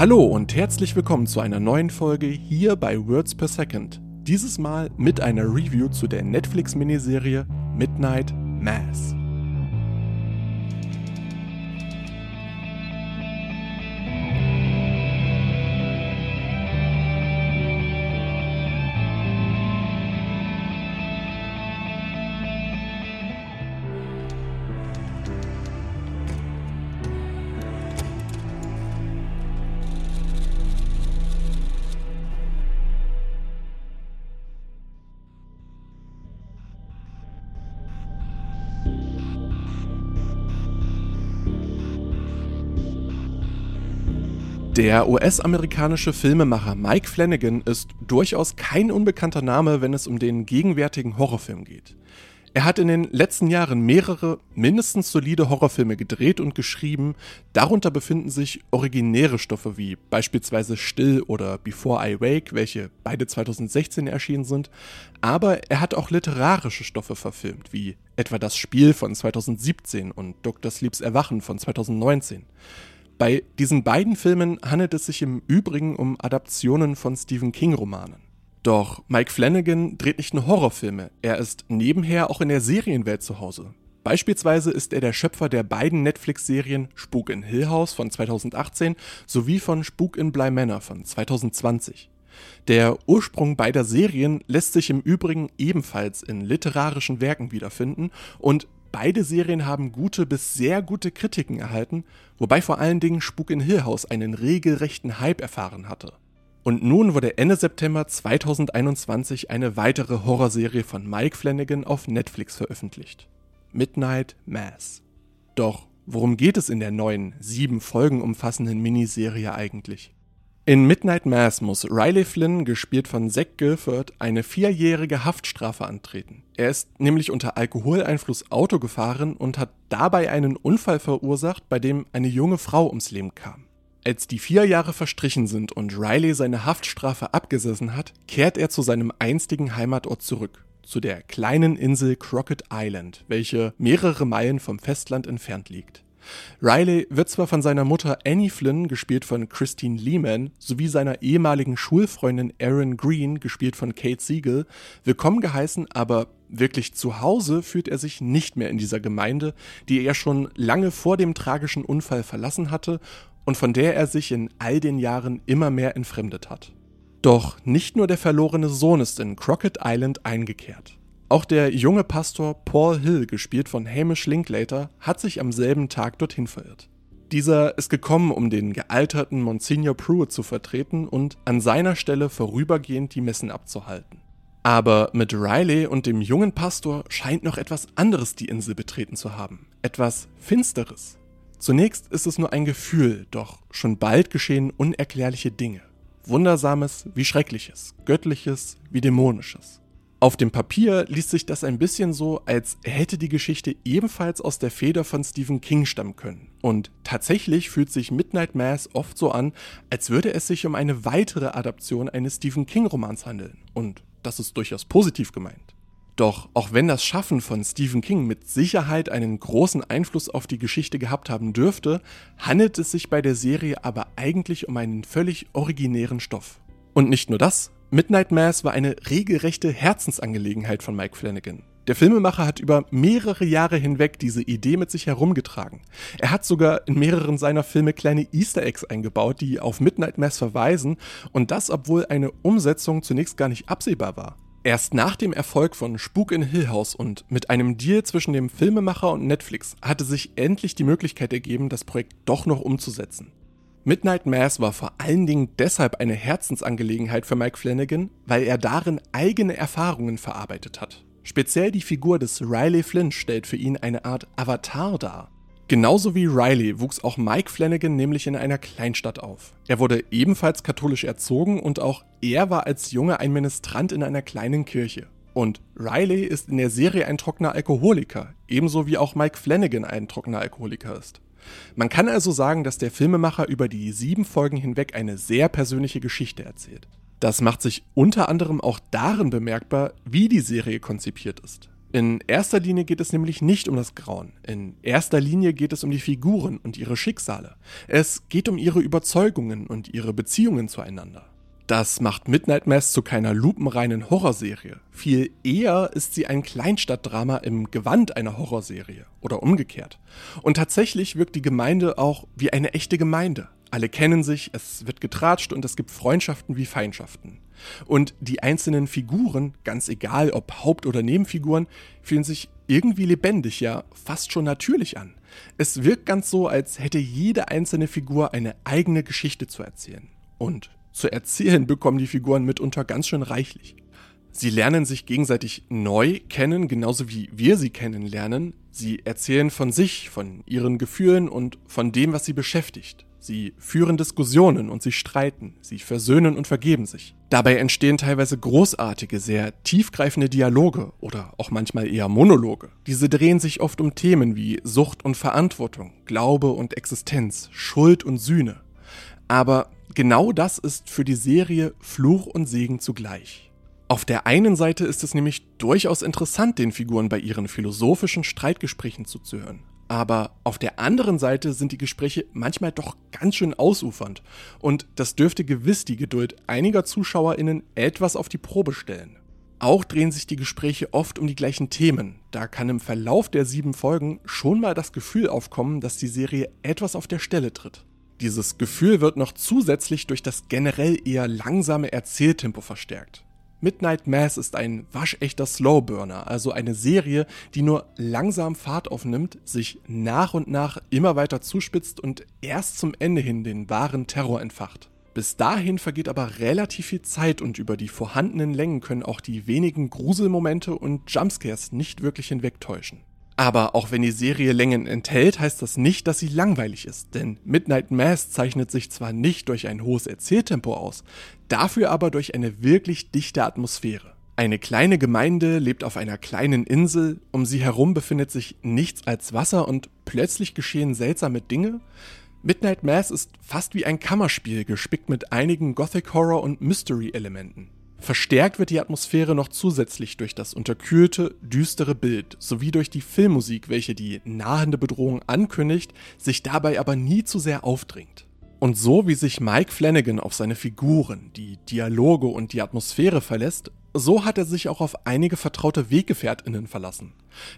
Hallo und herzlich willkommen zu einer neuen Folge hier bei Words Per Second. Dieses Mal mit einer Review zu der Netflix-Miniserie Midnight Mass. Der US-amerikanische Filmemacher Mike Flanagan ist durchaus kein unbekannter Name, wenn es um den gegenwärtigen Horrorfilm geht. Er hat in den letzten Jahren mehrere mindestens solide Horrorfilme gedreht und geschrieben, darunter befinden sich originäre Stoffe wie beispielsweise Still oder Before I Wake, welche beide 2016 erschienen sind, aber er hat auch literarische Stoffe verfilmt, wie etwa Das Spiel von 2017 und Dr. Sleeps Erwachen von 2019. Bei diesen beiden Filmen handelt es sich im Übrigen um Adaptionen von Stephen King-Romanen. Doch Mike Flanagan dreht nicht nur Horrorfilme, er ist nebenher auch in der Serienwelt zu Hause. Beispielsweise ist er der Schöpfer der beiden Netflix-Serien Spuk in Hill House von 2018 sowie von Spuk in Bly Manor von 2020. Der Ursprung beider Serien lässt sich im Übrigen ebenfalls in literarischen Werken wiederfinden und Beide Serien haben gute bis sehr gute Kritiken erhalten, wobei vor allen Dingen Spuk in Hill House einen regelrechten Hype erfahren hatte. Und nun wurde Ende September 2021 eine weitere Horrorserie von Mike Flanagan auf Netflix veröffentlicht. Midnight Mass. Doch worum geht es in der neuen, sieben Folgen umfassenden Miniserie eigentlich? In Midnight Mass muss Riley Flynn, gespielt von Zack Guilford, eine vierjährige Haftstrafe antreten. Er ist nämlich unter Alkoholeinfluss Auto gefahren und hat dabei einen Unfall verursacht, bei dem eine junge Frau ums Leben kam. Als die vier Jahre verstrichen sind und Riley seine Haftstrafe abgesessen hat, kehrt er zu seinem einstigen Heimatort zurück, zu der kleinen Insel Crockett Island, welche mehrere Meilen vom Festland entfernt liegt. Riley wird zwar von seiner Mutter Annie Flynn, gespielt von Christine Lehman, sowie seiner ehemaligen Schulfreundin Erin Green, gespielt von Kate Siegel, willkommen geheißen, aber wirklich zu Hause fühlt er sich nicht mehr in dieser Gemeinde, die er schon lange vor dem tragischen Unfall verlassen hatte und von der er sich in all den Jahren immer mehr entfremdet hat. Doch nicht nur der verlorene Sohn ist in Crockett Island eingekehrt. Auch der junge Pastor Paul Hill, gespielt von Hamish Linklater, hat sich am selben Tag dorthin verirrt. Dieser ist gekommen, um den gealterten Monsignor Pruitt zu vertreten und an seiner Stelle vorübergehend die Messen abzuhalten. Aber mit Riley und dem jungen Pastor scheint noch etwas anderes die Insel betreten zu haben. Etwas Finsteres. Zunächst ist es nur ein Gefühl, doch schon bald geschehen unerklärliche Dinge. Wundersames wie Schreckliches, Göttliches wie Dämonisches. Auf dem Papier liest sich das ein bisschen so, als hätte die Geschichte ebenfalls aus der Feder von Stephen King stammen können. Und tatsächlich fühlt sich Midnight Mass oft so an, als würde es sich um eine weitere Adaption eines Stephen King-Romans handeln. Und das ist durchaus positiv gemeint. Doch auch wenn das Schaffen von Stephen King mit Sicherheit einen großen Einfluss auf die Geschichte gehabt haben dürfte, handelt es sich bei der Serie aber eigentlich um einen völlig originären Stoff. Und nicht nur das, Midnight Mass war eine regelrechte Herzensangelegenheit von Mike Flanagan. Der Filmemacher hat über mehrere Jahre hinweg diese Idee mit sich herumgetragen. Er hat sogar in mehreren seiner Filme kleine Easter Eggs eingebaut, die auf Midnight Mass verweisen, und das obwohl eine Umsetzung zunächst gar nicht absehbar war. Erst nach dem Erfolg von Spuk in Hill House und mit einem Deal zwischen dem Filmemacher und Netflix hatte sich endlich die Möglichkeit ergeben, das Projekt doch noch umzusetzen. Midnight Mass war vor allen Dingen deshalb eine Herzensangelegenheit für Mike Flanagan, weil er darin eigene Erfahrungen verarbeitet hat. Speziell die Figur des Riley Flynn stellt für ihn eine Art Avatar dar. Genauso wie Riley wuchs auch Mike Flanagan nämlich in einer Kleinstadt auf. Er wurde ebenfalls katholisch erzogen und auch er war als Junge ein Ministrant in einer kleinen Kirche. Und Riley ist in der Serie ein trockener Alkoholiker, ebenso wie auch Mike Flanagan ein trockener Alkoholiker ist. Man kann also sagen, dass der Filmemacher über die sieben Folgen hinweg eine sehr persönliche Geschichte erzählt. Das macht sich unter anderem auch darin bemerkbar, wie die Serie konzipiert ist. In erster Linie geht es nämlich nicht um das Grauen. In erster Linie geht es um die Figuren und ihre Schicksale. Es geht um ihre Überzeugungen und ihre Beziehungen zueinander. Das macht Midnight Mass zu keiner lupenreinen Horrorserie. Viel eher ist sie ein Kleinstadtdrama im Gewand einer Horrorserie oder umgekehrt. Und tatsächlich wirkt die Gemeinde auch wie eine echte Gemeinde. Alle kennen sich, es wird getratscht und es gibt Freundschaften wie Feindschaften. Und die einzelnen Figuren, ganz egal ob Haupt- oder Nebenfiguren, fühlen sich irgendwie lebendig, ja fast schon natürlich an. Es wirkt ganz so, als hätte jede einzelne Figur eine eigene Geschichte zu erzählen. Und zu erzählen bekommen die Figuren mitunter ganz schön reichlich. Sie lernen sich gegenseitig neu kennen, genauso wie wir sie kennenlernen. Sie erzählen von sich, von ihren Gefühlen und von dem, was sie beschäftigt. Sie führen Diskussionen und sie streiten, sie versöhnen und vergeben sich. Dabei entstehen teilweise großartige, sehr tiefgreifende Dialoge oder auch manchmal eher Monologe. Diese drehen sich oft um Themen wie Sucht und Verantwortung, Glaube und Existenz, Schuld und Sühne. Aber genau das ist für die Serie Fluch und Segen zugleich. Auf der einen Seite ist es nämlich durchaus interessant, den Figuren bei ihren philosophischen Streitgesprächen zuzuhören. Aber auf der anderen Seite sind die Gespräche manchmal doch ganz schön ausufernd und das dürfte gewiss die Geduld einiger ZuschauerInnen etwas auf die Probe stellen. Auch drehen sich die Gespräche oft um die gleichen Themen. Da kann im Verlauf der sieben Folgen schon mal das Gefühl aufkommen, dass die Serie etwas auf der Stelle tritt. Dieses Gefühl wird noch zusätzlich durch das generell eher langsame Erzähltempo verstärkt. Midnight Mass ist ein waschechter Slowburner, also eine Serie, die nur langsam Fahrt aufnimmt, sich nach und nach immer weiter zuspitzt und erst zum Ende hin den wahren Terror entfacht. Bis dahin vergeht aber relativ viel Zeit und über die vorhandenen Längen können auch die wenigen Gruselmomente und Jumpscares nicht wirklich hinwegtäuschen. Aber auch wenn die Serie Längen enthält, heißt das nicht, dass sie langweilig ist, denn Midnight Mass zeichnet sich zwar nicht durch ein hohes Erzähltempo aus, dafür aber durch eine wirklich dichte Atmosphäre. Eine kleine Gemeinde lebt auf einer kleinen Insel, um sie herum befindet sich nichts als Wasser und plötzlich geschehen seltsame Dinge. Midnight Mass ist fast wie ein Kammerspiel, gespickt mit einigen Gothic Horror und Mystery Elementen. Verstärkt wird die Atmosphäre noch zusätzlich durch das unterkühlte, düstere Bild sowie durch die Filmmusik, welche die nahende Bedrohung ankündigt, sich dabei aber nie zu sehr aufdringt. Und so wie sich Mike Flanagan auf seine Figuren, die Dialoge und die Atmosphäre verlässt, so hat er sich auch auf einige vertraute Weggefährtinnen verlassen.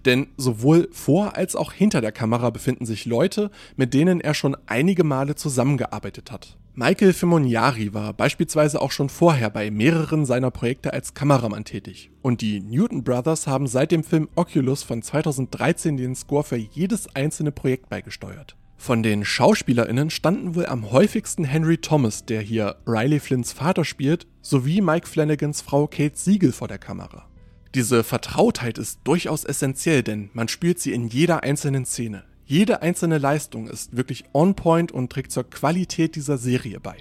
Denn sowohl vor als auch hinter der Kamera befinden sich Leute, mit denen er schon einige Male zusammengearbeitet hat. Michael Fimoniari war beispielsweise auch schon vorher bei mehreren seiner Projekte als Kameramann tätig. Und die Newton Brothers haben seit dem Film Oculus von 2013 den Score für jedes einzelne Projekt beigesteuert. Von den SchauspielerInnen standen wohl am häufigsten Henry Thomas, der hier Riley Flints Vater spielt, sowie Mike Flanagans Frau Kate Siegel vor der Kamera. Diese Vertrautheit ist durchaus essentiell, denn man spürt sie in jeder einzelnen Szene. Jede einzelne Leistung ist wirklich on point und trägt zur Qualität dieser Serie bei.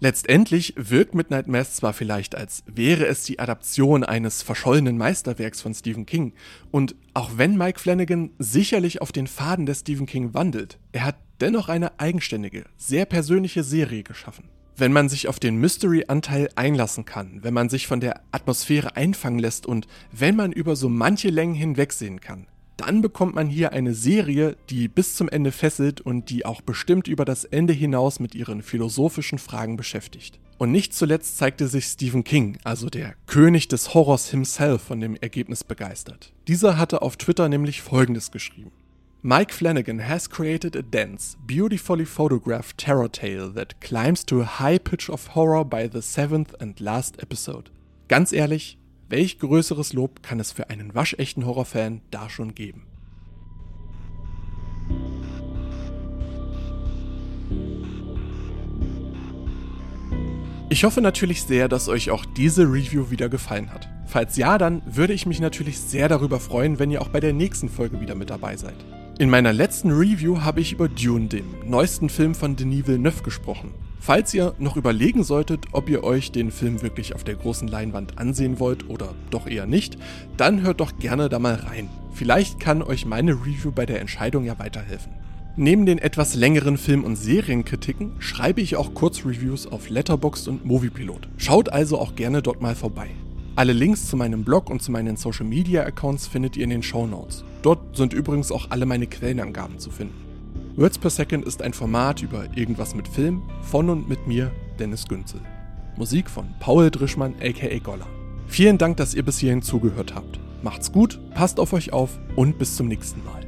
Letztendlich wirkt Midnight Mass zwar vielleicht, als wäre es die Adaption eines verschollenen Meisterwerks von Stephen King, und auch wenn Mike Flanagan sicherlich auf den Faden des Stephen King wandelt, er hat dennoch eine eigenständige, sehr persönliche Serie geschaffen. Wenn man sich auf den Mystery-Anteil einlassen kann, wenn man sich von der Atmosphäre einfangen lässt und wenn man über so manche Längen hinwegsehen kann, dann bekommt man hier eine Serie, die bis zum Ende fesselt und die auch bestimmt über das Ende hinaus mit ihren philosophischen Fragen beschäftigt. Und nicht zuletzt zeigte sich Stephen King, also der König des Horrors himself, von dem Ergebnis begeistert. Dieser hatte auf Twitter nämlich folgendes geschrieben. Mike Flanagan has created a dense, beautifully photographed terror tale that climbs to a high pitch of horror by the seventh and last episode. Ganz ehrlich, Welch größeres Lob kann es für einen waschechten Horrorfan da schon geben? Ich hoffe natürlich sehr, dass euch auch diese Review wieder gefallen hat. Falls ja, dann würde ich mich natürlich sehr darüber freuen, wenn ihr auch bei der nächsten Folge wieder mit dabei seid. In meiner letzten Review habe ich über Dune, dem neuesten Film von Denis Villeneuve, gesprochen. Falls ihr noch überlegen solltet, ob ihr euch den Film wirklich auf der großen Leinwand ansehen wollt oder doch eher nicht, dann hört doch gerne da mal rein. Vielleicht kann euch meine Review bei der Entscheidung ja weiterhelfen. Neben den etwas längeren Film- und Serienkritiken schreibe ich auch Kurzreviews auf Letterboxd und Moviepilot. Schaut also auch gerne dort mal vorbei. Alle Links zu meinem Blog und zu meinen Social Media Accounts findet ihr in den Show Notes. Dort sind übrigens auch alle meine Quellenangaben zu finden. Words per Second ist ein Format über irgendwas mit Film von und mit mir, Dennis Günzel. Musik von Paul Drischmann aka Goller. Vielen Dank, dass ihr bis hierhin zugehört habt. Macht's gut, passt auf euch auf und bis zum nächsten Mal.